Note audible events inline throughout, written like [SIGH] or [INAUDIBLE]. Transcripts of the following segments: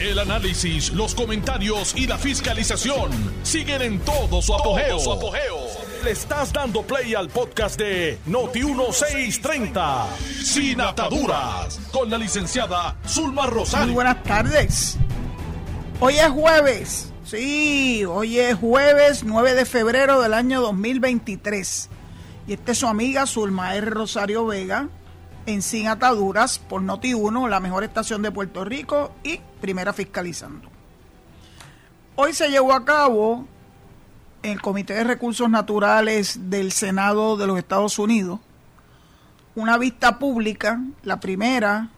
El análisis, los comentarios y la fiscalización siguen en todo su apogeo. Le estás dando play al podcast de Noti1630, Sin Ataduras, con la licenciada Zulma Rosario. Muy buenas tardes. Hoy es jueves. Sí, hoy es jueves 9 de febrero del año 2023. Y esta es su amiga Zulma R. Rosario Vega en Sin Ataduras por Noti1, la mejor estación de Puerto Rico y primera fiscalizando. Hoy se llevó a cabo en el Comité de Recursos Naturales del Senado de los Estados Unidos una vista pública, la primera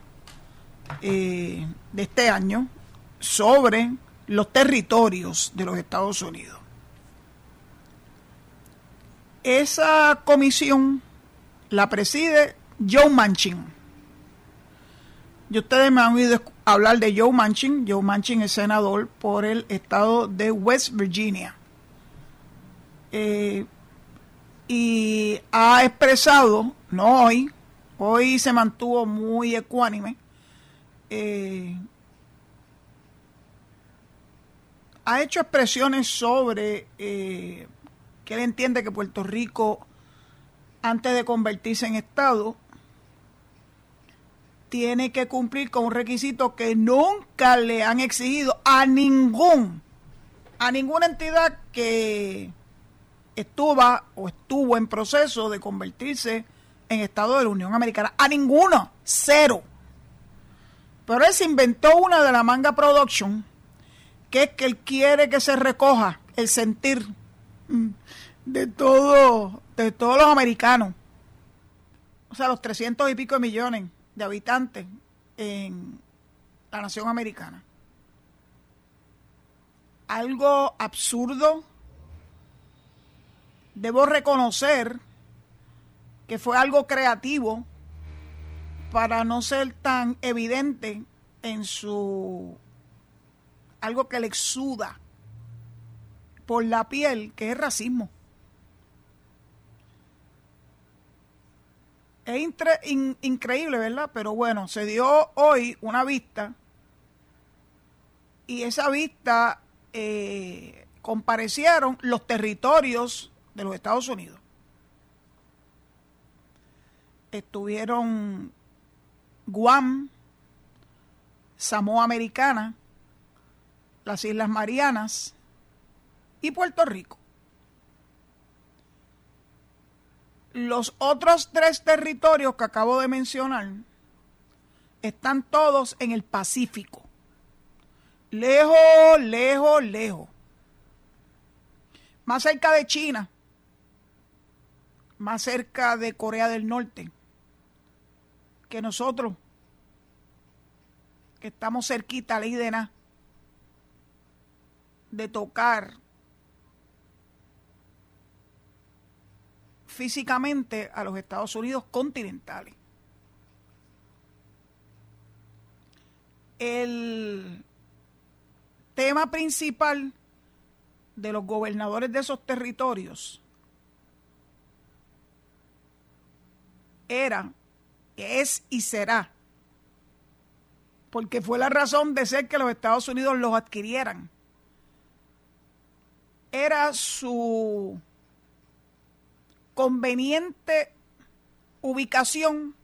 eh, de este año, sobre los territorios de los Estados Unidos. Esa comisión la preside Joe Manchin. Y ustedes me han oído hablar de Joe Manchin. Joe Manchin es senador por el estado de West Virginia. Eh, y ha expresado, no hoy, hoy se mantuvo muy ecuánime, eh, ha hecho expresiones sobre eh, que él entiende que Puerto Rico, antes de convertirse en Estado, tiene que cumplir con un requisito que nunca le han exigido a ningún, a ninguna entidad que estuvo o estuvo en proceso de convertirse en Estado de la Unión Americana. A ninguno, cero. Pero él se inventó una de la Manga Production, que es que él quiere que se recoja el sentir mm, de todo, de todos los americanos. O sea, los 300 y pico de millones de habitantes en la nación americana. Algo absurdo. Debo reconocer que fue algo creativo para no ser tan evidente en su algo que le exuda por la piel, que es racismo. Es increíble, ¿verdad? Pero bueno, se dio hoy una vista y esa vista eh, comparecieron los territorios de los Estados Unidos. Estuvieron Guam, Samoa Americana, las Islas Marianas y Puerto Rico. Los otros tres territorios que acabo de mencionar están todos en el Pacífico. Lejos, lejos, lejos. Más cerca de China. Más cerca de Corea del Norte. Que nosotros. Que estamos cerquita, ley de nada. De tocar físicamente a los Estados Unidos continentales. El tema principal de los gobernadores de esos territorios era, es y será, porque fue la razón de ser que los Estados Unidos los adquirieran, era su conveniente ubicación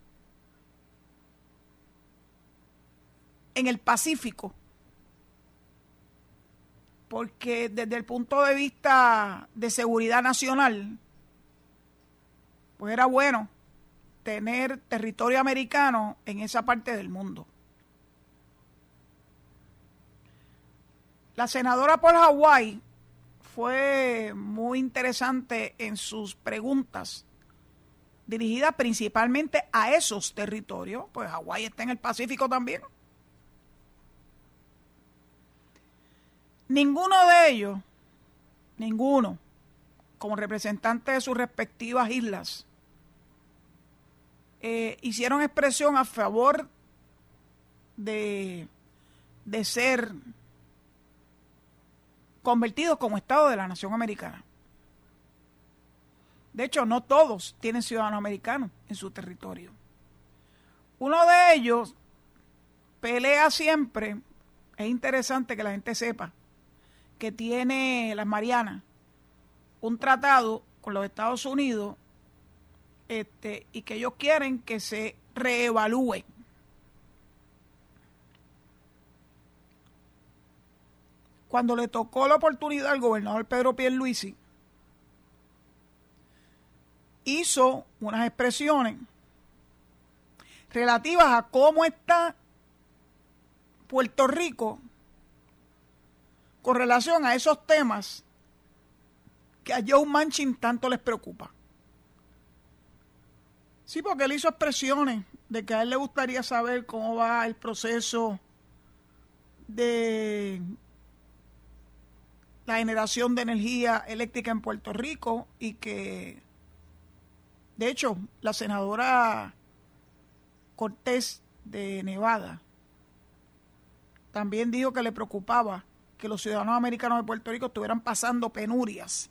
en el Pacífico, porque desde el punto de vista de seguridad nacional, pues era bueno tener territorio americano en esa parte del mundo. La senadora por Hawái fue muy interesante en sus preguntas, dirigidas principalmente a esos territorios, pues Hawái está en el Pacífico también. Ninguno de ellos, ninguno, como representante de sus respectivas islas, eh, hicieron expresión a favor de, de ser convertidos como Estado de la Nación Americana. De hecho, no todos tienen ciudadanos americanos en su territorio. Uno de ellos pelea siempre es interesante que la gente sepa que tiene las Marianas un tratado con los Estados Unidos este, y que ellos quieren que se reevalúe. Cuando le tocó la oportunidad al gobernador Pedro Pierluisi, hizo unas expresiones relativas a cómo está Puerto Rico con relación a esos temas que a Joe Manchin tanto les preocupa. Sí, porque él hizo expresiones de que a él le gustaría saber cómo va el proceso de la generación de energía eléctrica en Puerto Rico y que, de hecho, la senadora Cortés de Nevada también dijo que le preocupaba que los ciudadanos americanos de Puerto Rico estuvieran pasando penurias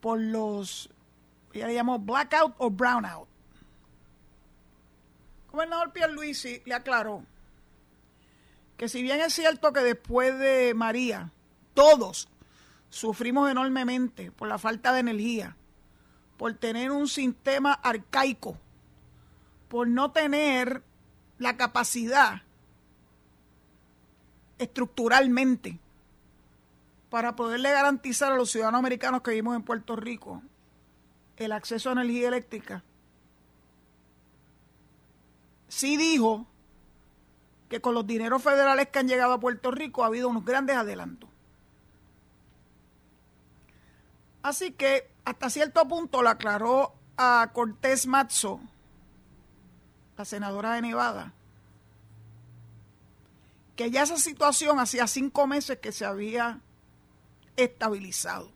por los, ella le llamó blackout o brownout. El gobernador Pierluisi le aclaró que si bien es cierto que después de María todos sufrimos enormemente por la falta de energía, por tener un sistema arcaico, por no tener la capacidad estructuralmente para poderle garantizar a los ciudadanos americanos que vivimos en Puerto Rico el acceso a energía eléctrica, sí dijo que con los dineros federales que han llegado a Puerto Rico ha habido unos grandes adelantos. Así que hasta cierto punto lo aclaró a Cortés Matzo, la senadora de Nevada, que ya esa situación hacía cinco meses que se había estabilizado.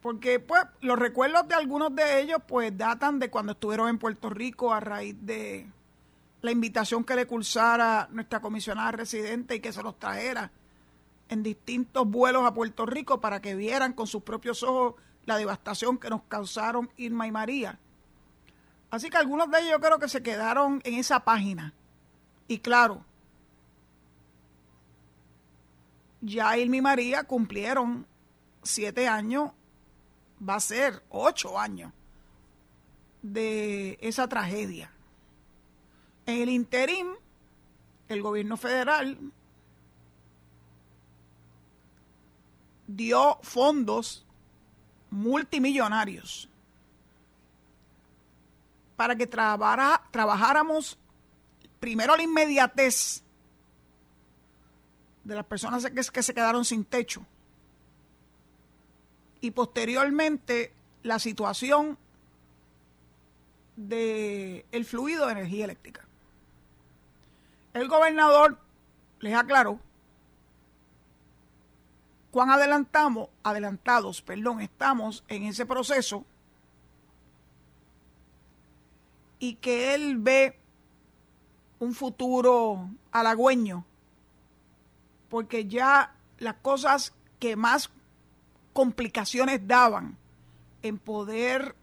Porque pues los recuerdos de algunos de ellos pues datan de cuando estuvieron en Puerto Rico a raíz de la invitación que le cursara nuestra comisionada residente y que se los trajera en distintos vuelos a Puerto Rico para que vieran con sus propios ojos la devastación que nos causaron Irma y María. Así que algunos de ellos yo creo que se quedaron en esa página. Y claro, ya Irma y María cumplieron siete años, va a ser ocho años de esa tragedia. En el interín, el gobierno federal dio fondos multimillonarios para que trabajáramos primero la inmediatez de las personas que, se quedaron sin techo y posteriormente la situación del el fluido de energía eléctrica. El gobernador les aclaró cuán adelantamos, adelantados, perdón, estamos en ese proceso y que él ve un futuro halagüeño, porque ya las cosas que más complicaciones daban en poder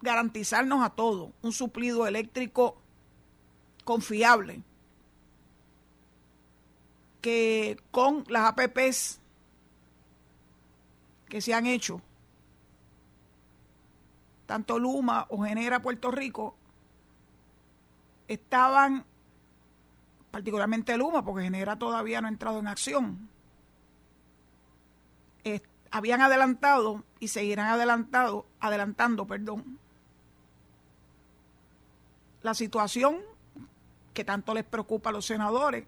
garantizarnos a todos un suplido eléctrico confiable, que con las APPs que se han hecho, tanto Luma o Genera Puerto Rico, estaban, particularmente Luma, porque Genera todavía no ha entrado en acción, habían adelantado y seguirán adelantado, adelantando, perdón, la situación que tanto les preocupa a los senadores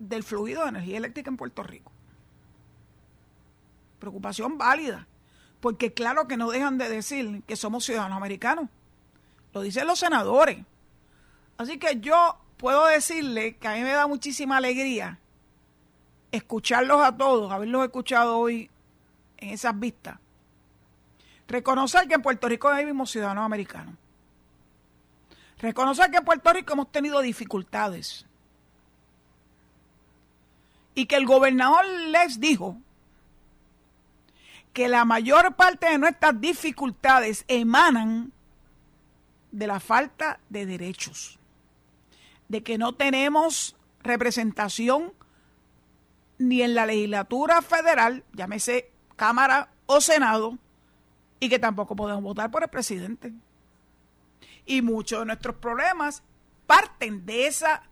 del fluido de energía eléctrica en Puerto Rico. Preocupación válida, porque claro que no dejan de decir que somos ciudadanos americanos. Lo dicen los senadores. Así que yo puedo decirle que a mí me da muchísima alegría escucharlos a todos, haberlos escuchado hoy en esas vistas. Reconocer que en Puerto Rico vivimos ciudadanos americanos. Reconocer que en Puerto Rico hemos tenido dificultades. Y que el gobernador les dijo que la mayor parte de nuestras dificultades emanan de la falta de derechos, de que no tenemos representación ni en la legislatura federal, llámese Cámara o Senado, y que tampoco podemos votar por el presidente. Y muchos de nuestros problemas parten de esa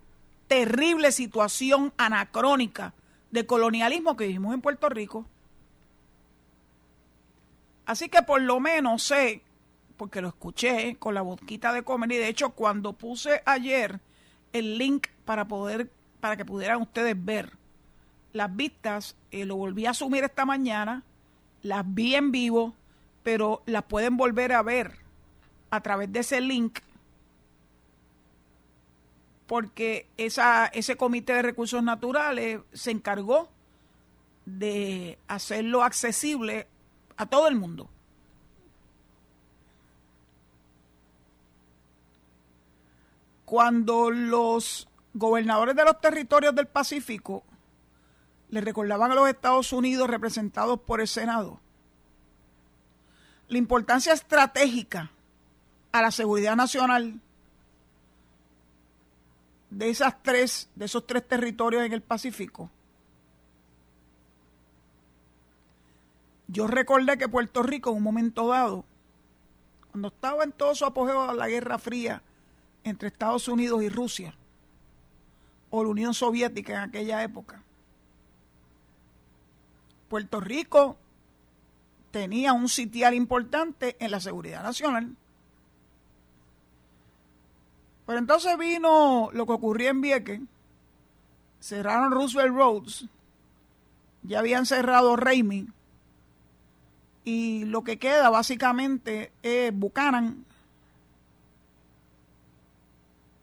terrible situación anacrónica de colonialismo que vivimos en Puerto Rico. Así que por lo menos sé, porque lo escuché con la boquita de comer, y de hecho cuando puse ayer el link para poder, para que pudieran ustedes ver las vistas, eh, lo volví a asumir esta mañana, las vi en vivo, pero las pueden volver a ver a través de ese link porque esa, ese comité de recursos naturales se encargó de hacerlo accesible a todo el mundo. Cuando los gobernadores de los territorios del Pacífico le recordaban a los Estados Unidos representados por el Senado la importancia estratégica a la seguridad nacional de esas tres, de esos tres territorios en el Pacífico. Yo recordé que Puerto Rico en un momento dado, cuando estaba en todo su apogeo a la Guerra Fría entre Estados Unidos y Rusia, o la Unión Soviética en aquella época, Puerto Rico tenía un sitial importante en la seguridad nacional. Pero entonces vino lo que ocurrió en Vieques, cerraron Roosevelt Roads, ya habían cerrado Raimi, y lo que queda básicamente es Buchanan,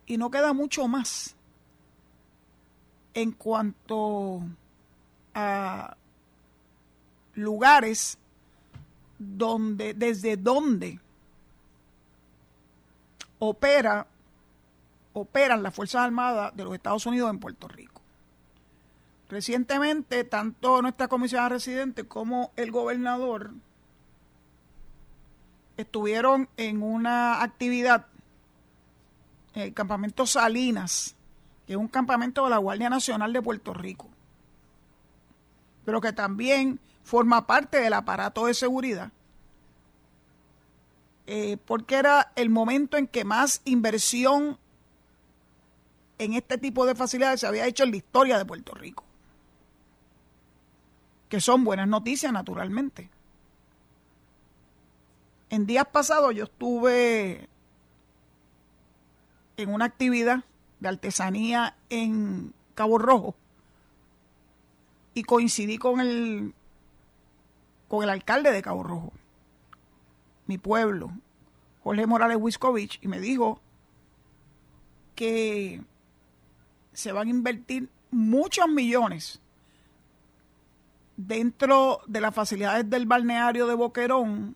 y no queda mucho más en cuanto a lugares donde, desde donde opera, operan las Fuerzas Armadas de los Estados Unidos en Puerto Rico. Recientemente, tanto nuestra comisión residente como el gobernador estuvieron en una actividad en el campamento Salinas, que es un campamento de la Guardia Nacional de Puerto Rico, pero que también forma parte del aparato de seguridad, eh, porque era el momento en que más inversión en este tipo de facilidades se había hecho en la historia de Puerto Rico, que son buenas noticias naturalmente. En días pasados yo estuve en una actividad de artesanía en Cabo Rojo y coincidí con el con el alcalde de Cabo Rojo, mi pueblo, Jorge Morales Wiscovich, y me dijo que se van a invertir muchos millones dentro de las facilidades del balneario de Boquerón,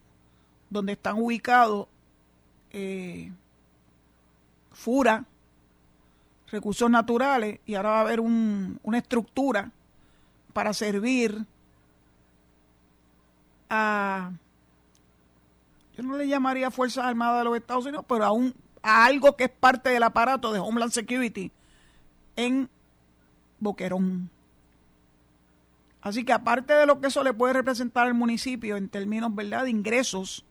donde están ubicados eh, FURA, recursos naturales, y ahora va a haber una estructura para servir a, yo no le llamaría Fuerzas Armadas de los Estados Unidos, pero a, a algo que es parte del aparato de Homeland Security en Boquerón. Así que aparte de lo que eso le puede representar al municipio en términos ¿verdad? de ingresos,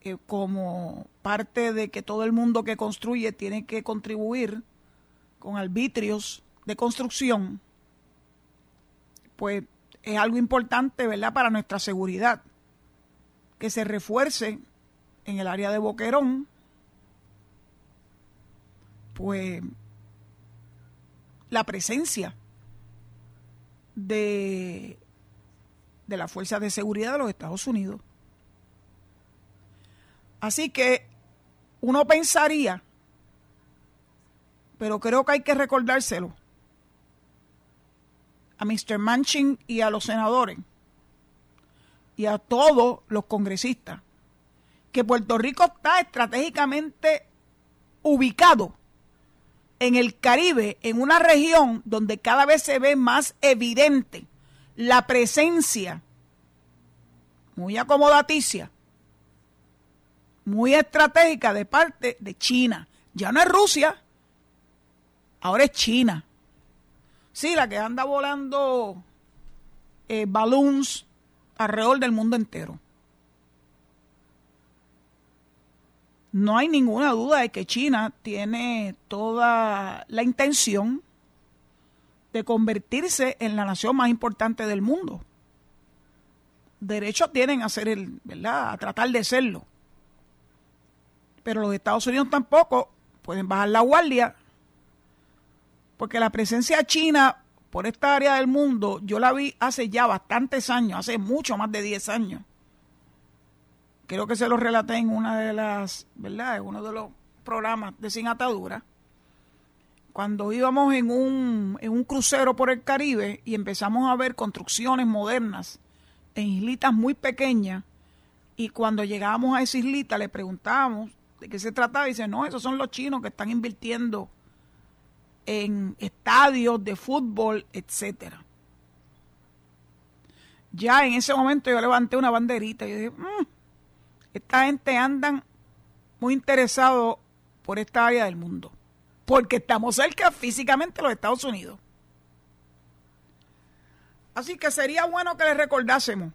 eh, como parte de que todo el mundo que construye tiene que contribuir con arbitrios de construcción, pues es algo importante, ¿verdad?, para nuestra seguridad. Que se refuerce en el área de Boquerón, pues la presencia de, de la Fuerza de Seguridad de los Estados Unidos. Así que uno pensaría, pero creo que hay que recordárselo, a Mr. Manchin y a los senadores y a todos los congresistas que Puerto Rico está estratégicamente ubicado en el Caribe, en una región donde cada vez se ve más evidente la presencia muy acomodaticia muy estratégica de parte de China. Ya no es Rusia, ahora es China. Sí, la que anda volando eh, balloons alrededor del mundo entero. No hay ninguna duda de que China tiene toda la intención de convertirse en la nación más importante del mundo. Derecho tienen a ser el, ¿verdad? A tratar de serlo. Pero los Estados Unidos tampoco pueden bajar la guardia, porque la presencia china por esta área del mundo, yo la vi hace ya bastantes años, hace mucho más de 10 años. Creo que se lo relaté en una de las, ¿verdad? En uno de los programas de Sin Atadura. Cuando íbamos en un, en un crucero por el Caribe y empezamos a ver construcciones modernas en islitas muy pequeñas, y cuando llegábamos a esa islita le preguntábamos de qué se trataba, y dice, no, esos son los chinos que están invirtiendo en estadios de fútbol, etcétera. Ya en ese momento yo levanté una banderita y dije, mm, esta gente andan muy interesados por esta área del mundo, porque estamos cerca físicamente de los Estados Unidos. Así que sería bueno que les recordásemos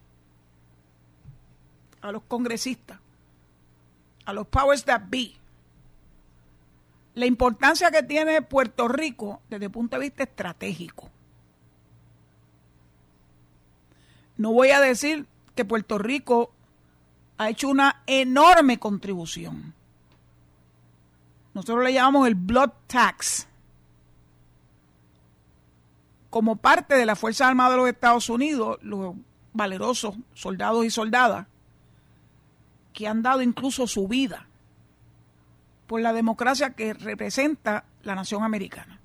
a los congresistas, a los powers that be, la importancia que tiene Puerto Rico desde el punto de vista estratégico. No voy a decir que Puerto Rico ha hecho una enorme contribución. Nosotros le llamamos el blood tax. Como parte de la Fuerza Armada de los Estados Unidos, los valerosos soldados y soldadas que han dado incluso su vida por la democracia que representa la nación americana.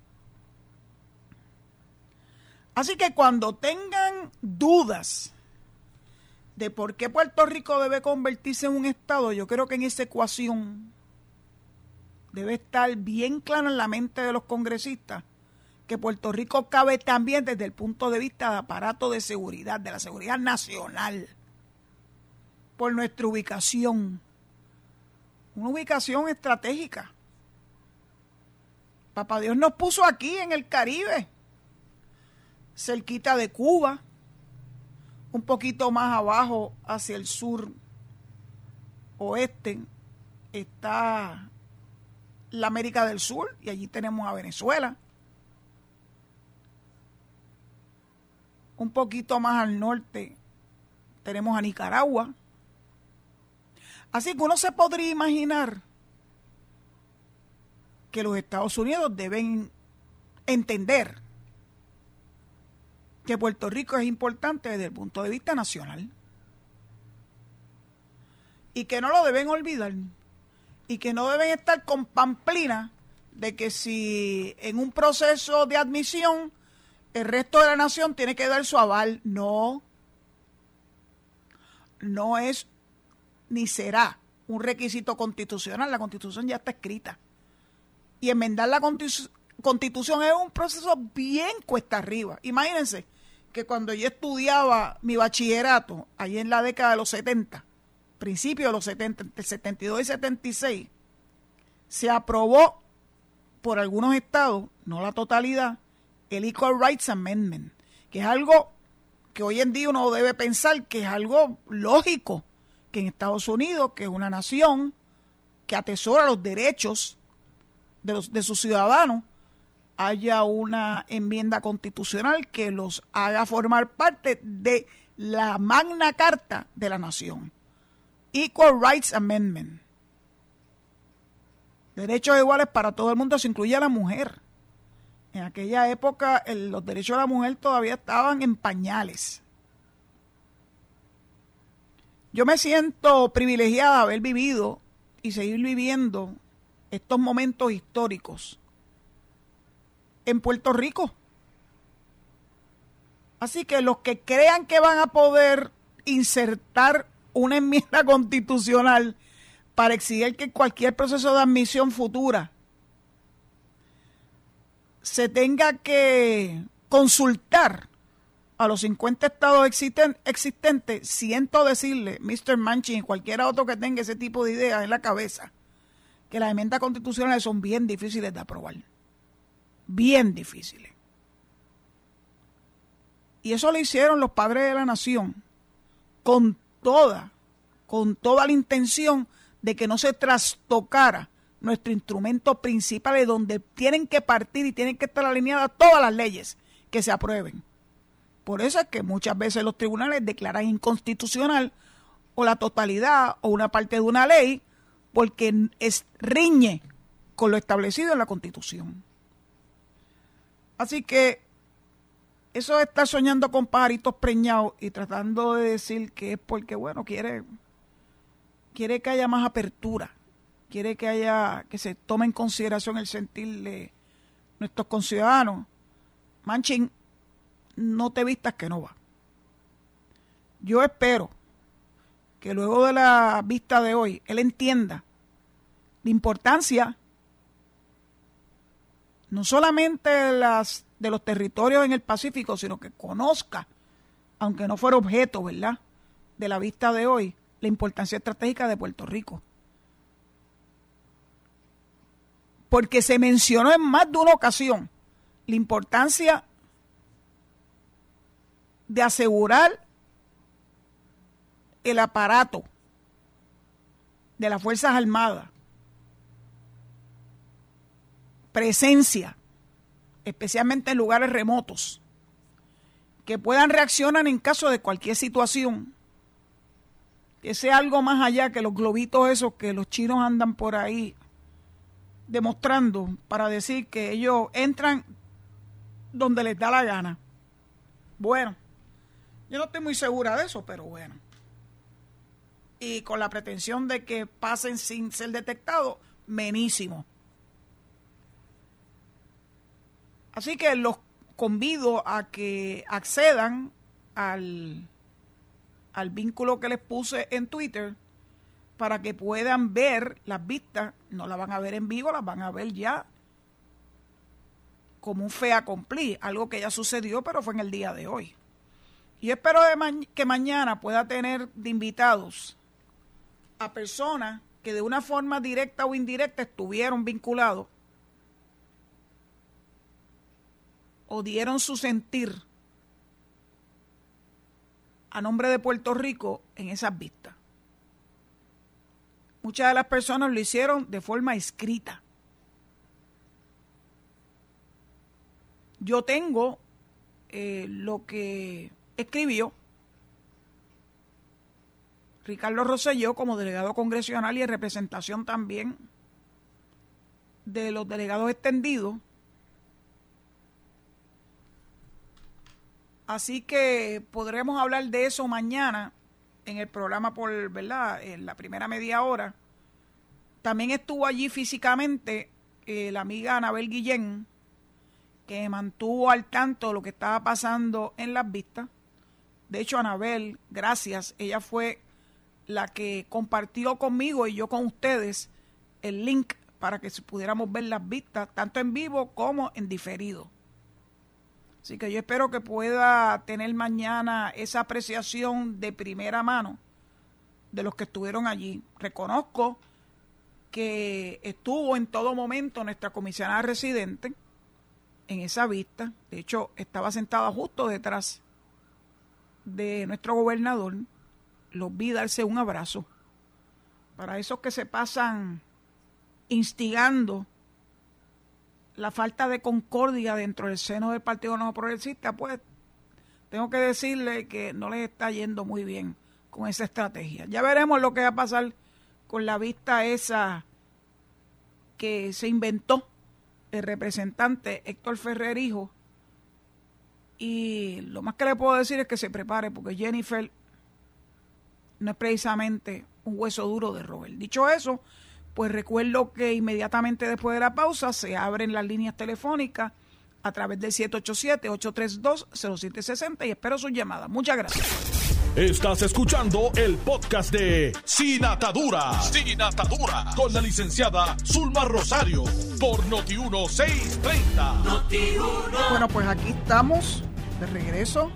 Así que cuando tengan dudas de por qué Puerto Rico debe convertirse en un Estado, yo creo que en esa ecuación debe estar bien claro en la mente de los congresistas que Puerto Rico cabe también desde el punto de vista de aparato de seguridad, de la seguridad nacional, por nuestra ubicación, una ubicación estratégica. Papá Dios nos puso aquí en el Caribe, cerquita de Cuba, un poquito más abajo hacia el sur oeste está la América del Sur y allí tenemos a Venezuela. Un poquito más al norte tenemos a Nicaragua. Así que uno se podría imaginar que los Estados Unidos deben entender que Puerto Rico es importante desde el punto de vista nacional y que no lo deben olvidar y que no deben estar con pamplina de que si en un proceso de admisión el resto de la nación tiene que dar su aval. No, no es ni será un requisito constitucional. La constitución ya está escrita. Y enmendar la constitución es un proceso bien cuesta arriba. Imagínense que cuando yo estudiaba mi bachillerato, ahí en la década de los 70, principios de los 70, entre 72 y 76, se aprobó por algunos estados, no la totalidad, el Equal Rights Amendment, que es algo que hoy en día uno debe pensar que es algo lógico que en Estados Unidos, que es una nación que atesora los derechos de, de sus ciudadanos, haya una enmienda constitucional que los haga formar parte de la magna carta de la nación. Equal Rights Amendment. Derechos iguales para todo el mundo, se incluye a la mujer. En aquella época los derechos de la mujer todavía estaban en pañales. Yo me siento privilegiada de haber vivido y seguir viviendo estos momentos históricos en Puerto Rico. Así que los que crean que van a poder insertar una enmienda [LAUGHS] constitucional para exigir que cualquier proceso de admisión futura se tenga que consultar a los 50 estados existentes, siento decirle, Mr. Manchin y cualquiera otro que tenga ese tipo de ideas en la cabeza, que las enmiendas constitucionales son bien difíciles de aprobar. Bien difíciles. Y eso lo hicieron los padres de la nación con toda, con toda la intención de que no se trastocara nuestro instrumento principal de donde tienen que partir y tienen que estar alineadas todas las leyes que se aprueben. Por eso es que muchas veces los tribunales declaran inconstitucional o la totalidad o una parte de una ley porque es riñe con lo establecido en la Constitución. Así que eso de estar soñando con pajaritos preñados y tratando de decir que es porque, bueno, quiere, quiere que haya más apertura, quiere que haya, que se tome en consideración el sentir de nuestros conciudadanos. Manchin, no te vistas que no va. Yo espero que luego de la vista de hoy él entienda la importancia no solamente las de los territorios en el Pacífico, sino que conozca, aunque no fuera objeto, ¿verdad?, de la vista de hoy, la importancia estratégica de Puerto Rico. Porque se mencionó en más de una ocasión la importancia de asegurar el aparato de las Fuerzas Armadas, presencia especialmente en lugares remotos, que puedan reaccionar en caso de cualquier situación, que sea algo más allá que los globitos esos que los chinos andan por ahí demostrando para decir que ellos entran donde les da la gana. Bueno, yo no estoy muy segura de eso, pero bueno. Y con la pretensión de que pasen sin ser detectados, menísimo. Así que los convido a que accedan al, al vínculo que les puse en Twitter para que puedan ver las vistas. No las van a ver en vivo, las van a ver ya como un fea cumplir, algo que ya sucedió, pero fue en el día de hoy. Y espero que mañana pueda tener de invitados a personas que de una forma directa o indirecta estuvieron vinculados o dieron su sentir a nombre de Puerto Rico en esas vistas. Muchas de las personas lo hicieron de forma escrita. Yo tengo eh, lo que escribió Ricardo Rosselló como delegado congresional y en representación también de los delegados extendidos Así que podremos hablar de eso mañana en el programa por, ¿verdad? En la primera media hora. También estuvo allí físicamente eh, la amiga Anabel Guillén, que mantuvo al tanto lo que estaba pasando en las vistas. De hecho, Anabel, gracias, ella fue la que compartió conmigo y yo con ustedes el link para que pudiéramos ver las vistas, tanto en vivo como en diferido. Así que yo espero que pueda tener mañana esa apreciación de primera mano de los que estuvieron allí. Reconozco que estuvo en todo momento nuestra comisionada residente en esa vista. De hecho, estaba sentada justo detrás de nuestro gobernador. Los vi darse un abrazo. Para esos que se pasan instigando la falta de concordia dentro del seno del Partido No Progresista, pues tengo que decirle que no les está yendo muy bien con esa estrategia. Ya veremos lo que va a pasar con la vista esa que se inventó el representante Héctor Ferrer Hijo. Y lo más que le puedo decir es que se prepare porque Jennifer no es precisamente un hueso duro de Robert. Dicho eso, pues recuerdo que inmediatamente después de la pausa se abren las líneas telefónicas a través del 787-832-0760 y espero sus llamadas. Muchas gracias. Estás escuchando el podcast de Sin Atadura. Sin Atadura. Con la licenciada Zulma Rosario. Por Noti1630. Bueno, pues aquí estamos de regreso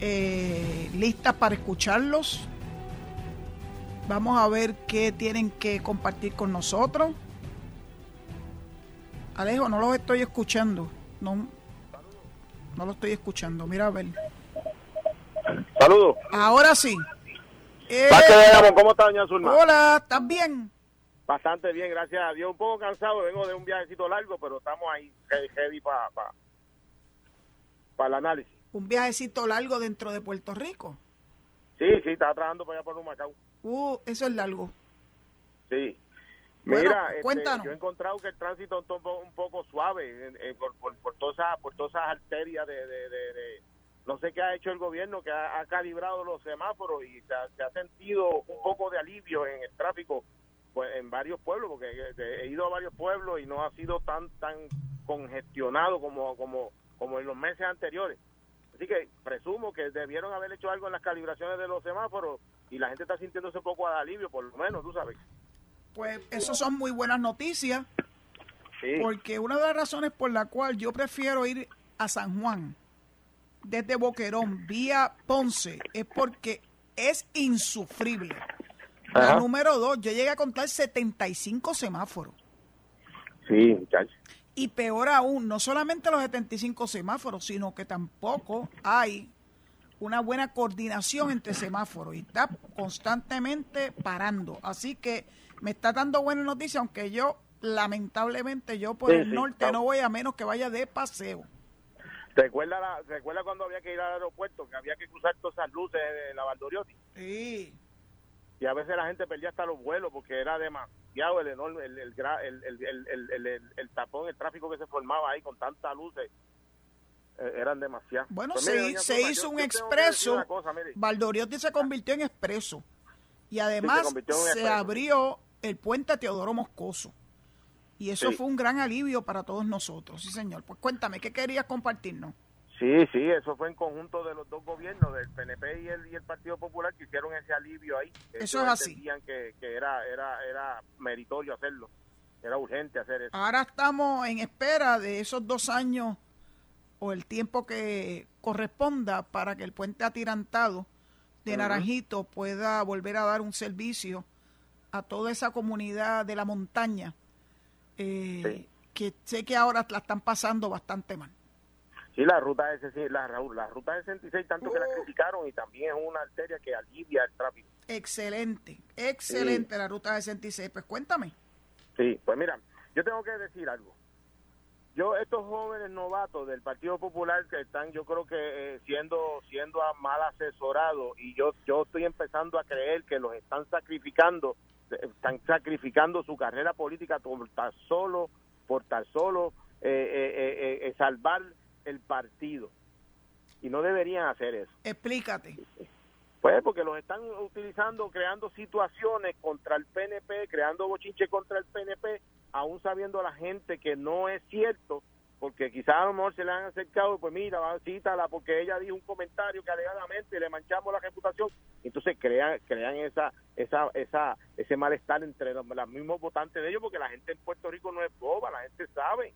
eh, listas para escucharlos. Vamos a ver qué tienen que compartir con nosotros. Alejo, no los estoy escuchando. No, no lo estoy escuchando. Mira a ver. Saludos. Ahora sí. Eh, ¿Cómo está, doña Zulma? hola, ¿estás bien? Bastante bien, gracias a Dios. Un poco cansado, vengo de un viajecito largo, pero estamos ahí heavy, para el análisis. Un viajecito largo dentro de Puerto Rico. Sí, sí, estaba trabajando para allá por un Macao. Uh, eso es largo. Sí. Bueno, Mira, este, cuéntanos. yo he encontrado que el tránsito está un poco, suave eh, por, por, por, todas esas, por todas esas arterias de, de, de- de- no sé qué ha hecho el gobierno que ha, ha calibrado los semáforos y se ha, se ha sentido un poco de alivio en el tráfico pues, en varios pueblos porque he, he ido a varios pueblos y no ha sido tan tan congestionado como como como en los meses anteriores así que presumo que debieron haber hecho algo en las calibraciones de los semáforos y la gente está sintiéndose un poco de alivio por lo menos tú sabes Pues eso son muy buenas noticias, sí porque una de las razones por la cual yo prefiero ir a San Juan desde Boquerón vía Ponce es porque es insufrible. La número dos, yo llegué a contar 75 semáforos. sí muchachos Y peor aún, no solamente los 75 semáforos, sino que tampoco hay una buena coordinación entre semáforos y está constantemente parando. Así que me está dando buena noticia, aunque yo, lamentablemente, yo por Sí, el norte no voy a menos que vaya de paseo. ¿Recuerda, la, ¿Recuerda cuando había que ir al aeropuerto, que había que cruzar todas esas luces de la Valdoriotti? Sí, Y a veces la gente perdía hasta los vuelos porque era demasiado el enorme, el tapón, el tráfico que se formaba ahí con tantas luces. Eh, eran demasiadas. Bueno, Pues se, mire, hizo yo- un yo expreso. cosa. Valdoriotti se convirtió en expreso. Y además se abrió el puente Teodoro Moscoso. Y eso Sí. fue un gran alivio para todos nosotros. Sí, señor. Pues cuéntame, ¿qué querías compartirnos? Sí, sí, eso fue en conjunto de los dos gobiernos, del PNP y el, y el Partido Popular, que hicieron ese alivio ahí. Eso es así. entendían que, que era, era, era meritorio hacerlo, era urgente hacer eso. Ahora estamos en espera de esos dos años o el tiempo que corresponda para que el puente atirantado de. Naranjito pueda volver a dar un servicio a toda esa comunidad de la montaña eh, Sí. que sé que ahora la están pasando bastante mal. Sí, la ruta sí, la, la ruta 66, tanto que la Uh. criticaron y también es una arteria que alivia el tráfico. Excelente, excelente la ruta 66. Pues cuéntame. Sí, pues mira, yo tengo que decir algo. Yo, estos jóvenes novatos del Partido Popular que están, yo creo que eh, siendo siendo mal asesorados y yo yo estoy empezando a creer que los están sacrificando, eh, están sacrificando su carrera política por tan solo, por tan solo eh, salvar el partido. Y no deberían hacer eso. Explícate. Pues porque los están utilizando, creando situaciones contra el PNP, creando bochinche contra el PNP, aún sabiendo la gente que no es cierto, porque quizás a lo mejor se le han acercado, pues mira, cítala, porque ella dijo un comentario que alegadamente le manchamos la reputación. Entonces crean crean esa esa esa ese malestar entre los, mismos votantes de ellos, porque la gente en Puerto Rico no es boba, la gente sabe.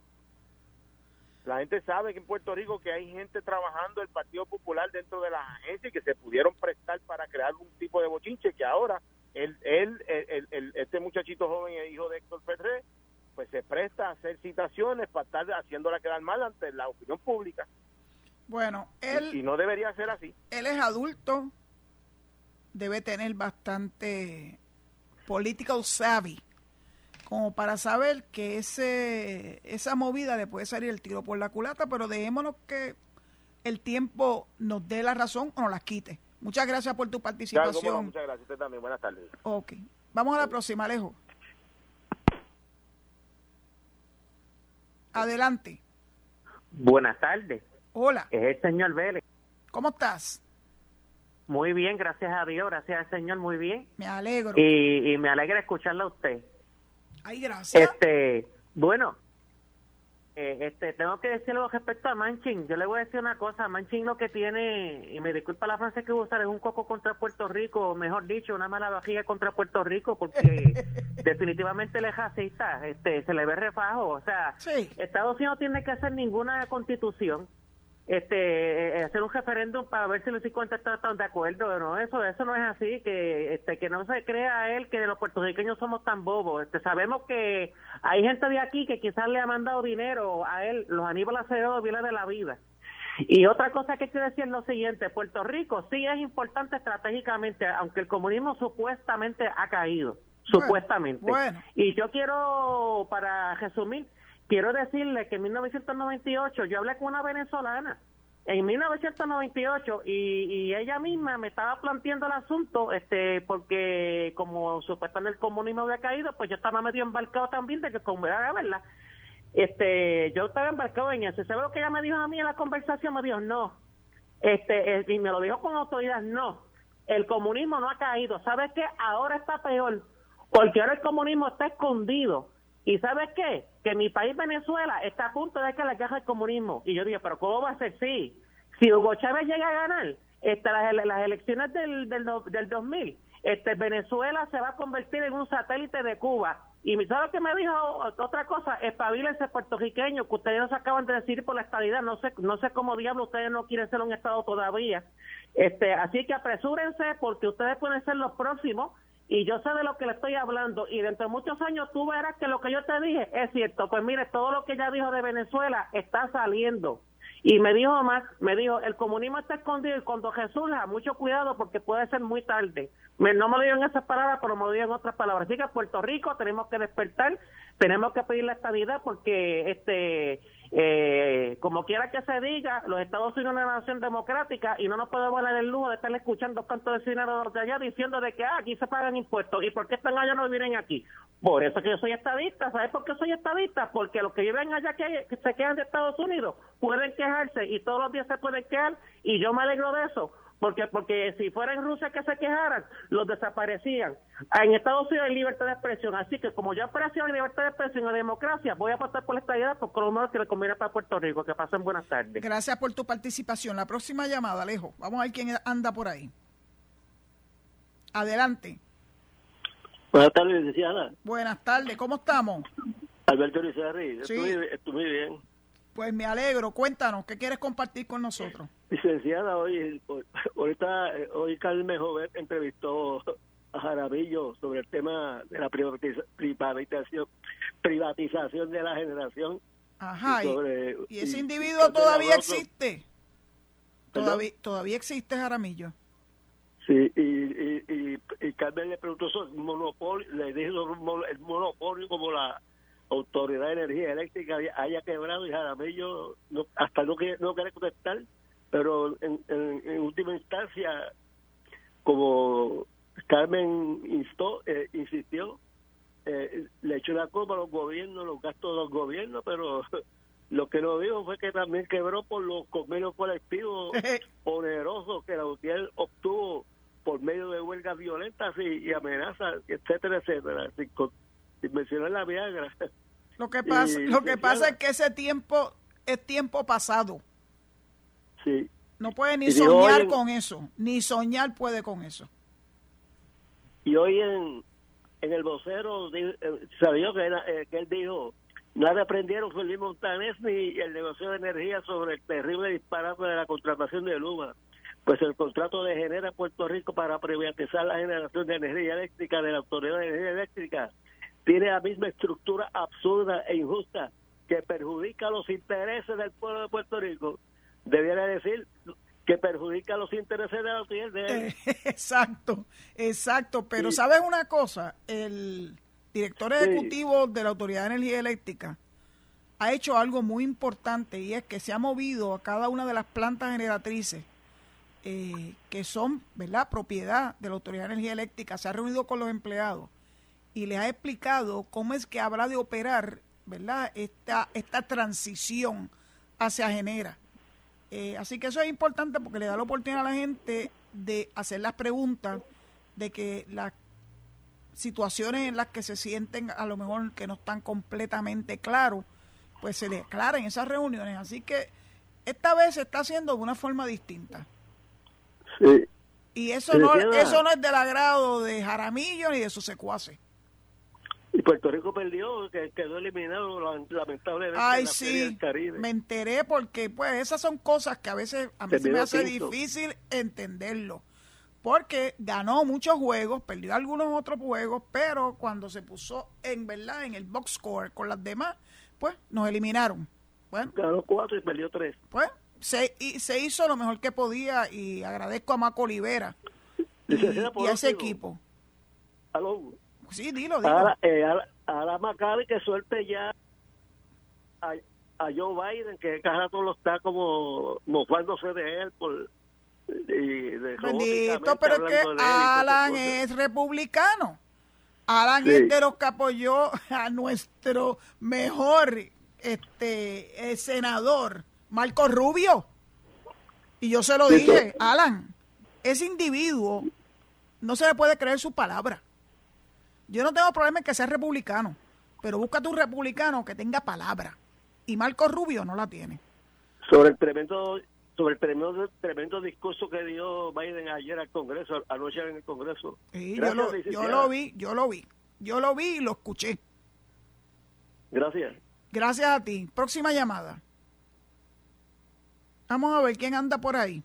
La gente sabe que en Puerto Rico que hay gente trabajando el Partido Popular dentro de las agencias y que se pudieron prestar para crear un tipo de bochinche que ahora él, él, este muchachito joven, el hijo de Héctor Ferrer, pues se presta a hacer citaciones para estar haciéndola quedar mal ante la opinión pública. Bueno, él... y no debería ser así. él es adulto, debe tener bastante political savvy, como para saber que ese esa movida le puede salir el tiro por la culata, pero dejémonos que el tiempo nos dé la razón o nos las quite. Muchas gracias por tu Claro, cómo no, participación. muchas gracias. Usted también. Buenas tardes. Ok. Vamos a la próxima, Alejo. Adelante. Buenas tardes, Hola. es el señor Vélez. ¿Cómo estás? Muy bien, gracias a Dios, gracias al Señor, muy bien. Me alegro. Y, y me alegra escucharla a usted. Ay, gracias. Este, bueno, eh, este, tengo que decir algo respecto a Manchin. Yo le voy a decir una cosa, Manchin lo que tiene, y me disculpa la frase que voy a usar, es un coco contra Puerto Rico, o mejor dicho, una mala vajilla contra Puerto Rico, porque [LAUGHS] definitivamente él es racista, este, se le ve refajo. O sea, Sí. Estados Unidos no tiene que hacer ninguna constitución. Este eh, hacer un referéndum para ver si los 50 están de acuerdo no eso eso no es así que este que no se crea él que los puertorriqueños somos tan bobos. Este sabemos que hay gente de aquí que quizás le ha mandado dinero a él los Aníbal Acevedo viene de la vida. Y otra cosa que quiero decir es lo siguiente Puerto Rico sí es importante estratégicamente aunque el comunismo supuestamente ha caído supuestamente. y yo quiero para resumir quiero decirle que en 1998 yo hablé con una venezolana en 1998 y, y ella misma me estaba planteando el asunto este porque como supuestamente el comunismo había caído pues yo estaba medio embarcado también de que como era verdad este yo estaba embarcado en eso ¿sabes lo que ella me dijo a mí en la conversación? me dijo no este eh, y me lo dijo con autoridad no el comunismo no ha caído ¿sabes qué? ahora está peor porque ahora el comunismo está escondido ¿Y sabes qué? Que mi país, Venezuela, está a punto de que la caja el comunismo. Y yo dije, ¿pero cómo va a ser? Sí. Si Hugo Chávez llega a ganar este, las, las elecciones del, del, del 2000, este, Venezuela se va a convertir en un satélite de Cuba. Y ¿sabes qué me dijo? Otra cosa, espabilense puertorriqueño, que ustedes nos acaban de decir por la estabilidad. No sé, no sé cómo diablo ustedes no quieren ser un Estado todavía. Este, así que apresúrense porque ustedes pueden ser los próximos y yo sé de lo que le estoy hablando y dentro de muchos años tú verás que lo que yo te dije es cierto. Pues mire, todo lo que ella dijo de Venezuela está saliendo. Y me dijo más, me dijo, el comunismo está escondido y cuando Jesús mucho cuidado porque puede ser muy tarde. Me, no me lo digo en esas palabras, pero me lo digo en otras palabras. Así que Puerto Rico tenemos que despertar, tenemos que pedir la estabilidad porque este eh, como quiera que se diga, los Estados Unidos es una nación democrática y no nos podemos dar el lujo de estar escuchando tanto de dinero de allá diciendo de que ah, aquí se pagan impuestos y por qué están allá no viven aquí. Por eso que yo soy estadista. ¿Sabes por qué soy estadista? Porque los que viven allá que, se quedan de Estados Unidos pueden quejarse y todos los días se pueden quedar y yo me alegro de eso porque porque si fuera en Rusia que se quejaran, los desaparecían. En Estados Unidos hay libertad de expresión, así que como yo aprecio la libertad de expresión y la democracia, voy a pasar por esta idea porque lo mejor que le conviene para Puerto Rico. Que pasen buenas tardes. Gracias por tu participación. La próxima llamada, Alejo. Vamos a ver quién anda por ahí. Adelante. Buenas tardes, licenciada. Buenas tardes, ¿cómo estamos? Alberto Rizarri, sí. estoy muy bien. Pues me alegro. Cuéntanos, ¿qué quieres compartir con nosotros? Licenciada, hoy, ahorita, hoy Carmen Jovet entrevistó a Jaramillo sobre el tema de la privatización, privatización de la generación. Ajá, y, ese individuo todavía existe. Todavía, todavía existe Jaramillo. Sí, y, y, y, Carmen le preguntó sobre el monopolio, le dijo el monopolio como la Autoridad de Energía Eléctrica haya quebrado y Jaramillo no, hasta no, no quiere contestar, pero en, en, última instancia, como Carmen instó, eh, insistió, eh, le echó la culpa a los gobiernos, los gastos de los gobiernos, pero [LAUGHS] lo que nos dijo fue que también quebró por los convenios colectivos [LAUGHS] poderosos que la UTIEL obtuvo por medio de huelgas violentas y, amenazas, etcétera, etcétera, mencionar la Viagra. Lo que [LAUGHS] pasa, lo que pasa es que ese tiempo es tiempo pasado. Sí. No puede ni soñar con eso, ni soñar puede con eso. Y hoy en, en el vocero eh, salió que, eh, que él dijo, nada aprendieron Felipe Montanes ni el negocio de energía sobre el terrible disparate de la contratación de Luma. Pues el contrato de genera Puerto Rico para privatizar la generación de energía eléctrica de la Autoridad de Energía Eléctrica tiene la misma estructura absurda e injusta que perjudica los intereses del pueblo de Puerto Rico, debiera decir que perjudica los intereses de la de [LAUGHS] Exacto, exacto. Pero ¿sabes una cosa? El director ejecutivo de la Autoridad de Energía Eléctrica ha hecho algo muy importante y es que se ha movido a cada una de las plantas generatrices eh, que son, ¿verdad?, propiedad de la Autoridad de Energía Eléctrica, se ha reunido con los empleados y les ha explicado cómo es que habrá de operar, ¿verdad? Esta, esta transición hacia Genera. Eh, así que eso es importante porque le da la oportunidad a la gente de hacer las preguntas de que las situaciones en las que se sienten a lo mejor que no están completamente claros, pues se le aclaren esas reuniones. Así que esta vez se está haciendo de una forma distinta. Sí. Y eso no, eso no es del agrado de Jaramillo ni de sus secuaces. Y Puerto Rico perdió, que quedó eliminado lamentablemente. Ay, sí, me enteré porque pues esas son cosas que a veces a mí se me hace difícil entenderlo. Porque ganó muchos juegos, perdió algunos otros juegos, pero cuando se puso en verdad en el box score con las demás, pues nos eliminaron. Bueno, ganó cuatro y perdió tres. Pues se, y, se hizo lo mejor que podía y agradezco a Maco Olivera y, a ese equipo. ¿Aló? Sí, dilo, dilo. Ahora, eh, ahora, que suelte ya a, Joe Biden, que cada rato lo está como mofándose de él por... Y Bendito, pero es que Alan es republicano. Alan es de los que apoyó a nuestro mejor este senador, Marco Rubio. Y yo se lo dije, Alan, ese individuo no se le puede creer su palabra. Yo no tengo problema en que sea republicano, pero búscate un republicano que tenga palabra. Y Marco Rubio no la tiene. Sobre el tremendo sobre el tremendo, tremendo discurso que dio Biden ayer al Congreso, anoche en el Congreso. yo, lo, yo lo vi, yo lo vi. Yo lo vi y lo escuché. Gracias. Gracias a ti. Próxima llamada. Vamos a ver quién anda por ahí.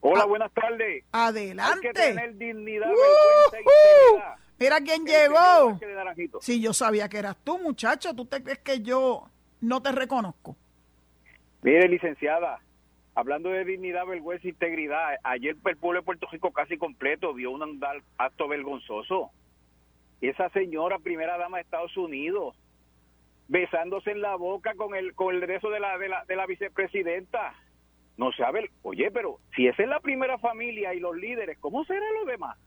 Hola, buenas tardes. Adelante. Hay que tener dignidad, uh, Mira quién llegó. Sí, yo sabía que eras tú, muchacho. ¿Tú te crees que yo no te reconozco? Mire, licenciada, hablando de dignidad, vergüenza e integridad, ayer el pueblo de Puerto Rico casi completo vio un acto vergonzoso. Esa señora, primera dama de Estados Unidos, besándose en la boca con el con el resto de la, de la, de la vicepresidenta. No sabe, oye, pero si esa es la primera familia y los líderes, ¿cómo serán los demás?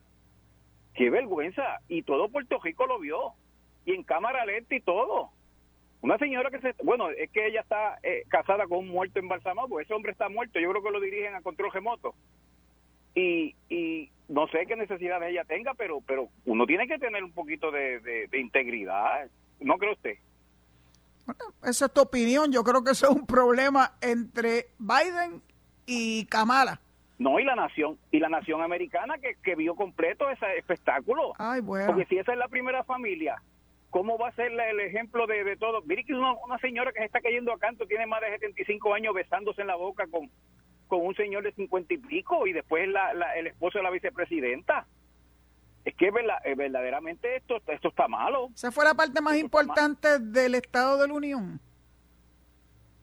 Qué vergüenza. Y todo Puerto Rico lo vio. Y en cámara lenta y todo. Una señora que se... Bueno, es que ella está eh, casada con un muerto embalsamado, porque ese hombre está muerto. Yo creo que lo dirigen a control remoto. Y, y no sé qué necesidad ella tenga, pero pero uno tiene que tener un poquito de, integridad. ¿No cree usted? esa es tu opinión. Yo creo que eso es un problema entre Biden y Kamala. No, y la nación, y la nación americana que, que vio completo ese espectáculo. Ay, bueno. Porque si esa es la primera familia, ¿cómo va a ser el ejemplo de, de todo? Mire que una, una señora que se está cayendo a canto tiene más de 75 años besándose en la boca con, con un señor de 50 y pico y después la, el esposo de la vicepresidenta es que verdaderamente esto, esto está malo. Esa fue la parte más importante del Estado de la Unión.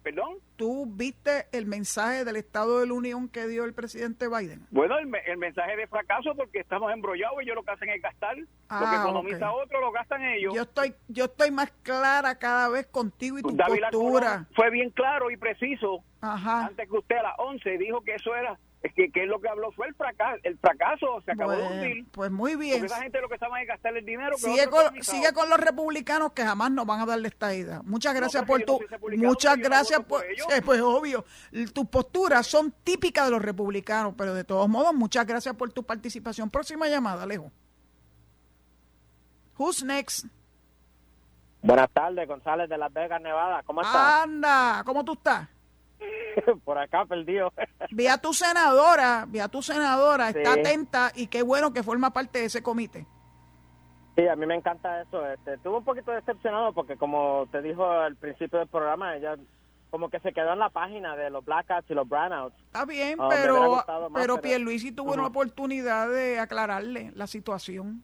¿Perdón? ¿Tú viste el mensaje del Estado de la Unión que dio el presidente Biden? Bueno, el, mensaje de fracaso porque estamos embrollados y ellos lo que hacen es gastar. lo que ah, economiza otro lo gastan ellos. Yo estoy yo estoy más clara cada vez contigo y tu postura. Fue bien claro y preciso. Antes que usted a las 11 dijo que eso era es que, es lo que habló fue el fracaso, el fracaso se acabó de hundir. Pues muy bien. Porque esa gente lo que estaba es gastar el dinero. sigue, con, sigue con los republicanos que jamás nos van a darle esta idea. Muchas gracias por tu... muchas gracias por... [LAUGHS] pues obvio, tus posturas son típicas de los republicanos, pero de todos modos, muchas gracias por tu participación. Próxima llamada, Alejo. Who's next? Buenas tardes, González de Las Vegas, Nevada. ¿Cómo estás? Anda, ¿cómo tú estás? [LAUGHS] por acá perdido. [LAUGHS] vi a tu senadora, vi a tu senadora, está atenta y qué bueno que forma parte de ese comité. Sí, a mí me encanta eso. Este, estuve un poquito decepcionado porque como te dijo al principio del programa, ella como que se quedó en la página de los blackouts y los brownouts. Está bien, oh, pero, pero, Pierluisi tuvo una oportunidad de aclararle la situación.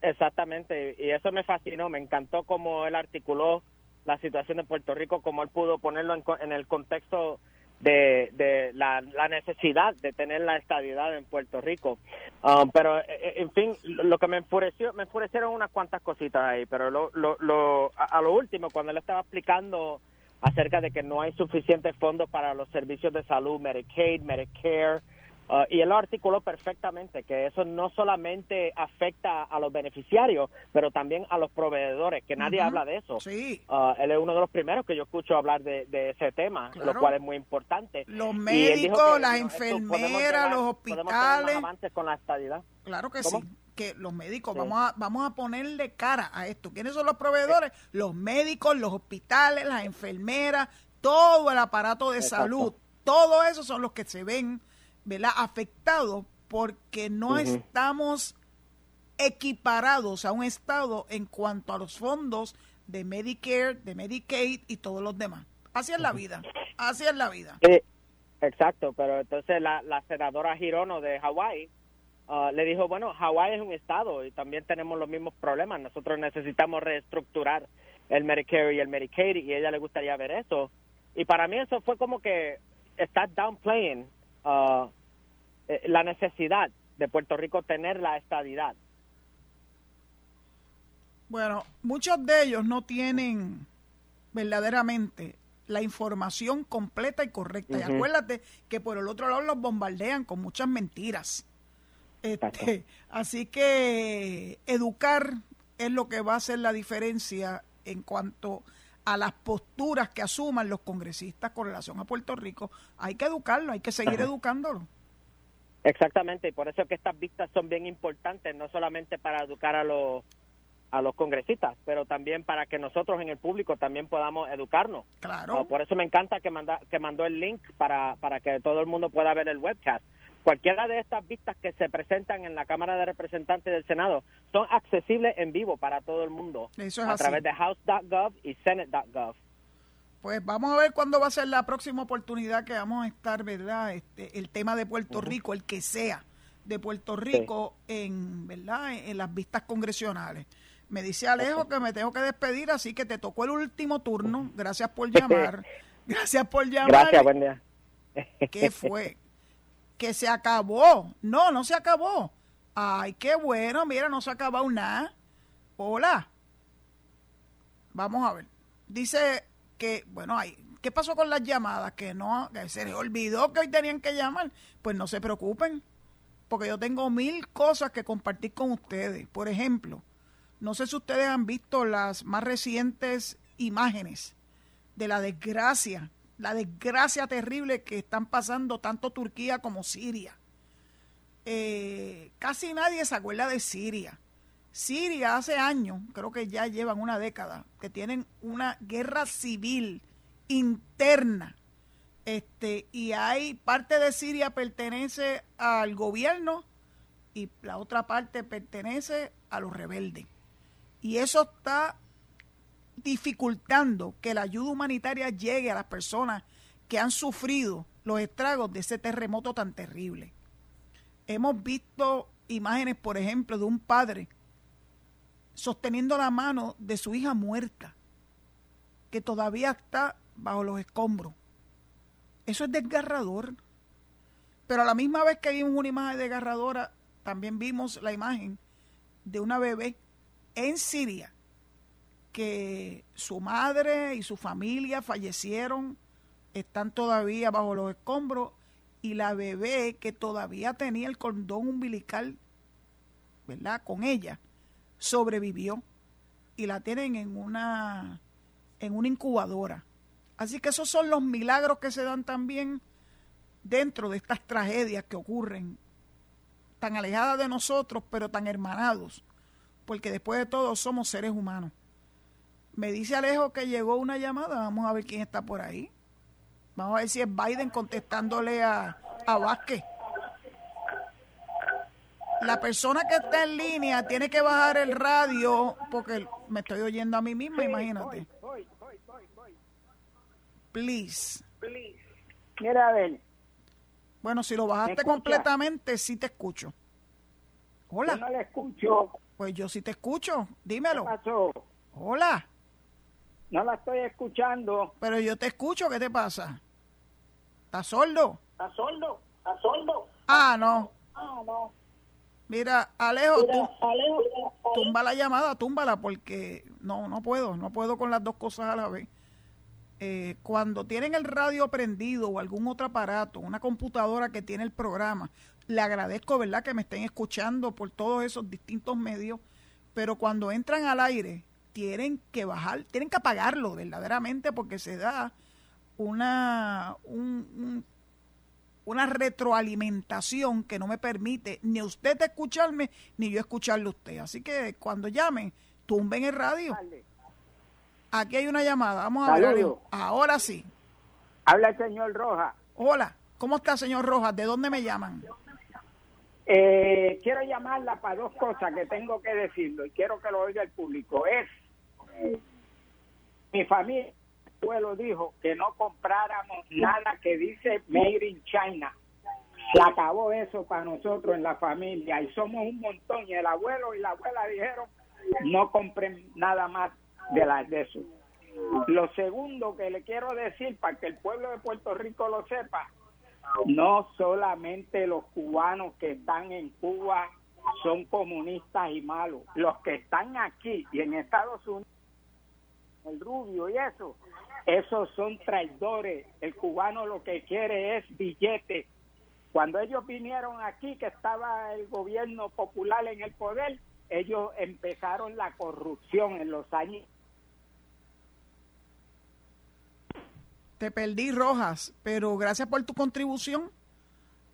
Exactamente, y eso me fascinó, me encantó cómo él articuló la situación de Puerto Rico, como él pudo ponerlo en, el contexto de, de la, necesidad de tener la estabilidad en Puerto Rico. Um, pero, eh, eh, en fin, lo que me enfureció, me enfurecieron unas cuantas cositas ahí, pero lo, lo, lo, a, lo último, cuando él estaba explicando acerca de que no hay suficientes fondos para los servicios de salud, Medicaid, Medicare, Uh, y él lo articuló perfectamente, que eso no solamente afecta a los beneficiarios, pero también a los proveedores, que nadie habla de eso. Sí. Uh, él es uno de los primeros que yo escucho hablar de, ese tema, lo cual es muy importante. Los médicos, las enfermeras, los hospitales. con la estadidad. Claro que sí que los médicos, vamos, a, vamos a ponerle cara a esto. ¿Quiénes son los proveedores? Los médicos, los hospitales, las enfermeras, todo el aparato de salud, todo eso son los que se ven ¿verdad? afectados porque no estamos equiparados a un Estado en cuanto a los fondos de Medicare, de Medicaid y todos los demás. Así es la vida, así es la vida. exacto, pero entonces la, la senadora Hirono de Hawái uh, le dijo, bueno, Hawái es un estado y también tenemos los mismos problemas, nosotros necesitamos reestructurar el Medicare y el Medicaid y a ella le gustaría ver eso. Y para mí eso fue como que está downplaying uh, la necesidad de Puerto Rico tener la estadidad. Bueno, muchos de ellos no tienen verdaderamente la información completa y correcta. Y acuérdate que por el otro lado los bombardean con muchas mentiras. Este, así que educar es lo que va a hacer la diferencia en cuanto a las posturas que asuman los congresistas con relación a Puerto Rico. Hay que educarlo, hay que seguir educándolo. Exactamente, y por eso es que estas vistas son bien importantes, no solamente para educar a los a los congresistas, pero también para que nosotros en el público también podamos educarnos. Claro. por eso me encanta que manda, que mandó el link para, para que todo el mundo pueda ver el webcast. Cualquiera de estas vistas que se presentan en la Cámara de Representantes del Senado son accesibles en vivo para todo el mundo a través de house.gov y senate.gov. Pues vamos a ver cuándo va a ser la próxima oportunidad que vamos a estar, ¿verdad? Este, el tema de Puerto Rico, el que sea de Puerto Rico en, ¿verdad? En, las vistas congresionales. Me dice Alejo que me tengo que despedir, así que te tocó el último turno. Gracias por llamar. [LAUGHS] Gracias por llamar. Gracias, buen día. ¿Qué fue? Que se acabó. No, no se acabó. Ay, qué bueno. Mira, no se ha acabado nada. Hola. Vamos a ver. Dice que, bueno, hay, ¿qué pasó con las llamadas? Que no, se les olvidó que hoy tenían que llamar. Pues no se preocupen, porque yo tengo mil cosas que compartir con ustedes. Por ejemplo, no sé si ustedes han visto las más recientes imágenes de la desgracia, la desgracia terrible que están pasando tanto Turquía como Siria. Eh, casi nadie se acuerda de Siria. Siria hace años, creo que ya llevan una década, que tienen una guerra civil interna. Este, y hay parte de Siria pertenece al gobierno y la otra parte pertenece a los rebeldes. Y eso está dificultando que la ayuda humanitaria llegue a las personas que han sufrido los estragos de ese terremoto tan terrible. Hemos visto imágenes, por ejemplo, de un padre sosteniendo la mano de su hija muerta, que todavía está bajo los escombros. Eso es desgarrador. Pero a la misma vez que vimos una imagen desgarradora, también vimos la imagen de una bebé en Siria que su madre y su familia fallecieron, están todavía bajo los escombros y la bebé que todavía tenía el cordón umbilical, ¿verdad? Con ella, sobrevivió y la tienen en una en una incubadora. Así que esos son los milagros que se dan también dentro de estas tragedias que ocurren tan alejadas de nosotros, pero tan hermanados porque después de todo somos seres humanos. Me dice Alejo que llegó una llamada, vamos a ver quién está por ahí. Vamos a ver si es Biden contestándole a, a Vázquez. La persona que está en línea tiene que bajar el radio porque me estoy oyendo a mí misma, imagínate. Please. Mira, a ver. Bueno, si lo bajaste completamente, sí te escucho. Hola. no le escucho. Pues yo sí te escucho, dímelo. ¿Qué pasó? Hola. No la estoy escuchando. Pero yo te escucho, ¿qué te pasa? ¿Estás sordo? ¿Estás sordo? ¿Estás sordo? Ah, no. Ah, no. Mira, Alejo, tú, tumba la llamada, túmbala, porque no, no puedo, no puedo con las dos cosas a la vez. Eh, cuando tienen el radio prendido o algún otro aparato, una computadora que tiene el programa, le agradezco, ¿verdad?, que me estén escuchando por todos esos distintos medios, pero cuando entran al aire, tienen que bajar, tienen que apagarlo verdaderamente porque se da una, una retroalimentación que no me permite ni usted escucharme ni yo escucharle a usted. Así que cuando llamen, tumben el radio. Aquí hay una llamada, vamos a ver. Ahora sí. Habla el señor Rojas. Hola, ¿cómo está señor Rojas? ¿De dónde me llaman? Eh, quiero llamarla para dos cosas que tengo que decirlo y quiero que lo oiga el público. Es, mi familia, mi abuelo dijo que no compráramos nada que dice Made in China. Se acabó eso para nosotros en la familia y somos un montón. Y el abuelo y la abuela dijeron no compren nada más de, la, de eso. Lo segundo que le quiero decir para que el pueblo de Puerto Rico lo sepa, no solamente los cubanos que están en Cuba son comunistas y malos, los que están aquí y en Estados Unidos, el rubio y eso, esos son traidores. El cubano lo que quiere es billetes. Cuando ellos vinieron aquí, que estaba el gobierno popular en el poder, ellos empezaron la corrupción en los años Te perdí, Rojas, pero gracias por tu contribución.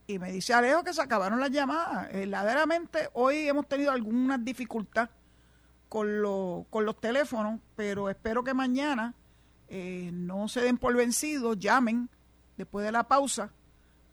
Y me dice Alejo que se acabaron las llamadas. Verdaderamente, hoy hemos tenido alguna dificultad con, lo- con los teléfonos, pero espero que mañana eh, no se den por vencidos, llamen después de la pausa,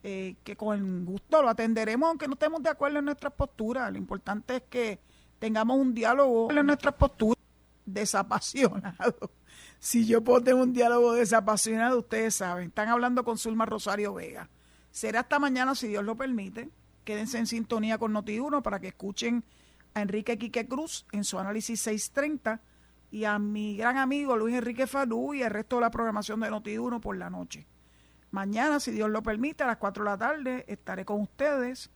eh, que con gusto lo atenderemos, aunque no estemos de acuerdo en nuestras posturas. Lo importante es que tengamos un diálogo en nuestras posturas desapasionado. [LAUGHS] Si yo puedo tener un diálogo desapasionado, ustedes saben. Están hablando con Zulma Rosario Vega. Será hasta mañana, si Dios lo permite. Quédense en sintonía con Noti1 para que escuchen a Enrique Quique Cruz en su análisis 630 y a mi gran amigo Luis Enrique Falú y el resto de la programación de Noti1 por la noche. Mañana, si Dios lo permite, a las 4 de la tarde estaré con ustedes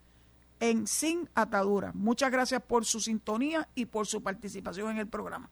en Sin Atadura. Muchas gracias por su sintonía y por su participación en el programa.